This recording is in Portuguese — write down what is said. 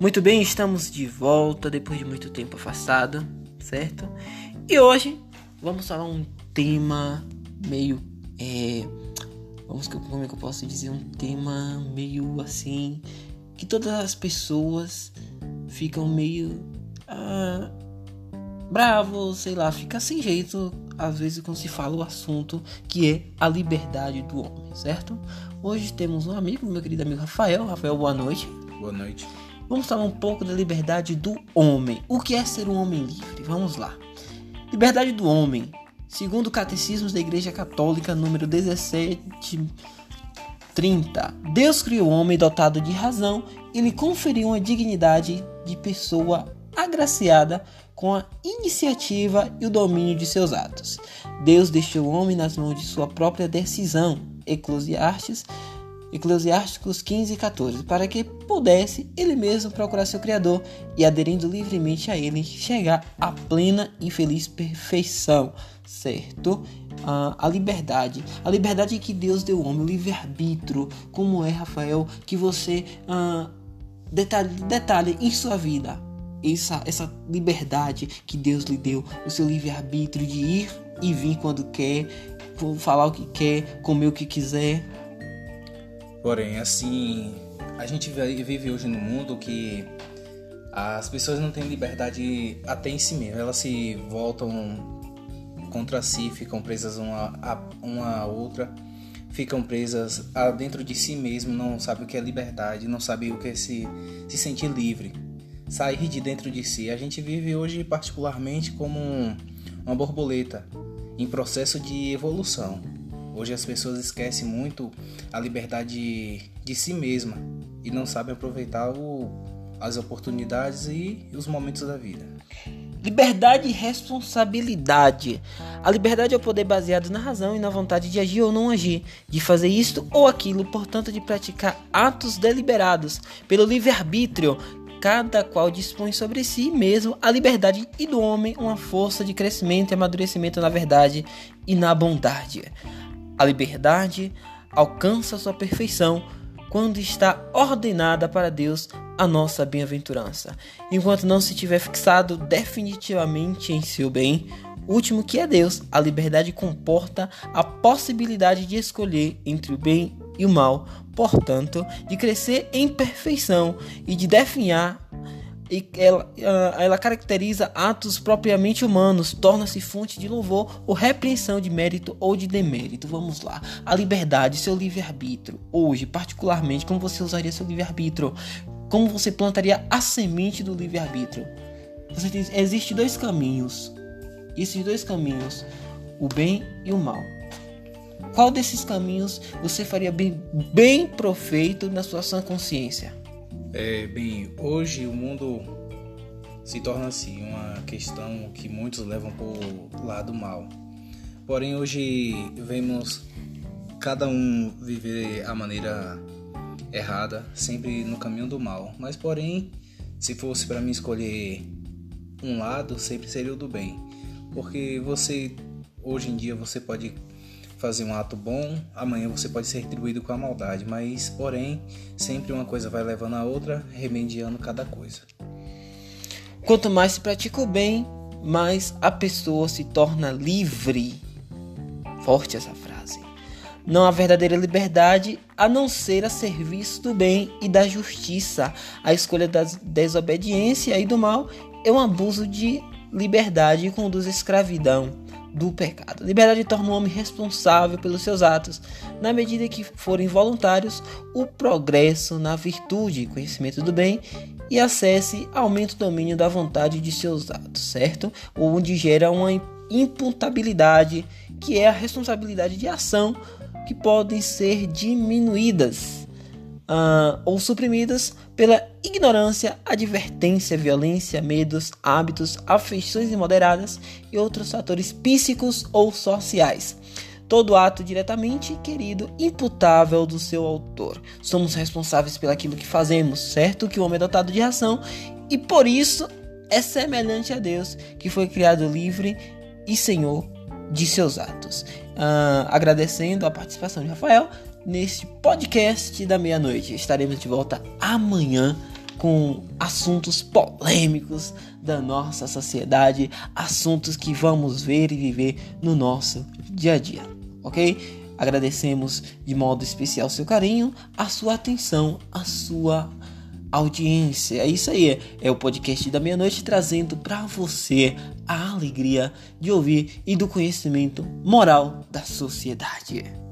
Muito bem, estamos de volta depois de muito tempo afastado, certo? E hoje vamos falar um tema meio. É, vamos como é que eu posso dizer? Um tema meio assim. Que todas as pessoas ficam meio. Ah, bravos, sei lá, fica sem jeito às vezes quando se fala o assunto que é a liberdade do homem, certo? Hoje temos um amigo, meu querido amigo Rafael. Rafael, boa noite. Boa noite. Vamos falar um pouco da liberdade do homem. O que é ser um homem livre? Vamos lá. Liberdade do homem, segundo o Catecismo da Igreja Católica, número 1730. Deus criou o homem dotado de razão e lhe conferiu uma dignidade de pessoa agraciada com a iniciativa e o domínio de seus atos. Deus deixou o homem nas mãos de sua própria decisão. Eclesiastes Eclesiásticos 15 e 14, para que pudesse ele mesmo procurar seu Criador e, aderindo livremente a ele, chegar à plena e feliz perfeição, certo? Ah, a liberdade, a liberdade que Deus deu ao homem, o livre-arbítrio, como é, Rafael, que você ah, detalhe, detalhe em sua vida, essa, essa liberdade que Deus lhe deu, o seu livre-arbítrio de ir e vir quando quer, falar o que quer, comer o que quiser Porém, assim, a gente vive hoje no mundo que as pessoas não têm liberdade até em si mesmo. Elas se voltam contra si, ficam presas uma a uma outra, ficam presas dentro de si mesmo, não sabem o que é liberdade, não sabem o que é se, se sentir livre, sair de dentro de si. A gente vive hoje particularmente como um, uma borboleta em processo de evolução. Hoje as pessoas esquecem muito a liberdade de si mesma e não sabem aproveitar o, as oportunidades e os momentos da vida. Liberdade e responsabilidade. A liberdade é o poder baseado na razão e na vontade de agir ou não agir, de fazer isto ou aquilo, portanto, de praticar atos deliberados pelo livre-arbítrio. Cada qual dispõe sobre si mesmo a liberdade e do homem uma força de crescimento e amadurecimento na verdade e na bondade. A liberdade alcança sua perfeição quando está ordenada para Deus a nossa bem-aventurança, enquanto não se tiver fixado definitivamente em seu bem, último que é Deus, a liberdade comporta a possibilidade de escolher entre o bem e o mal, portanto, de crescer em perfeição e de definhar e ela, ah, ela caracteriza atos propriamente humanos, torna-se fonte de louvor ou repreensão de mérito ou de demérito. Vamos lá. A liberdade, seu livre-arbítrio. Hoje, particularmente, como você usaria seu livre-arbítrio? Como você plantaria a semente do livre-arbítrio? Você diz, existe dois caminhos. Esses dois caminhos, o bem e o mal. Qual desses caminhos você faria bem, bem profeito na sua sã consciência? É, bem, hoje o mundo se torna assim uma questão que muitos levam para o lado mal. Porém, hoje vemos cada um viver a maneira errada, sempre no caminho do mal. Mas, porém, se fosse para mim escolher um lado, sempre seria o do bem. Porque você, hoje em dia, você pode fazer um ato bom, amanhã você pode ser retribuído com a maldade, mas porém, sempre uma coisa vai levando a outra, remediando cada coisa. Quanto mais se pratica o bem, mais a pessoa se torna livre. Forte essa frase. Não há verdadeira liberdade a não ser a serviço do bem e da justiça. A escolha da desobediência e do mal é um abuso de liberdade e conduz à escravidão do pecado. liberdade torna o homem responsável pelos seus atos, na medida que forem voluntários, o progresso na virtude, conhecimento do bem e acesse aumenta o domínio da vontade de seus atos, certo? Onde gera uma imputabilidade, que é a responsabilidade de ação que podem ser diminuídas uh, ou suprimidas pela ignorância, advertência, violência, medos, hábitos, afeições imoderadas e outros fatores psíquicos ou sociais. Todo ato diretamente querido, imputável do seu autor. Somos responsáveis pelo aquilo que fazemos, certo? Que o homem é dotado de ação e por isso é semelhante a Deus, que foi criado livre e senhor de seus atos. Uh, agradecendo a participação de Rafael, neste podcast da meia-noite. Estaremos de volta amanhã com assuntos polêmicos da nossa sociedade, assuntos que vamos ver e viver no nosso dia a dia, ok? Agradecemos de modo especial seu carinho, a sua atenção, a sua audiência. É isso aí, é o podcast da meia-noite trazendo para você a alegria de ouvir e do conhecimento moral da sociedade.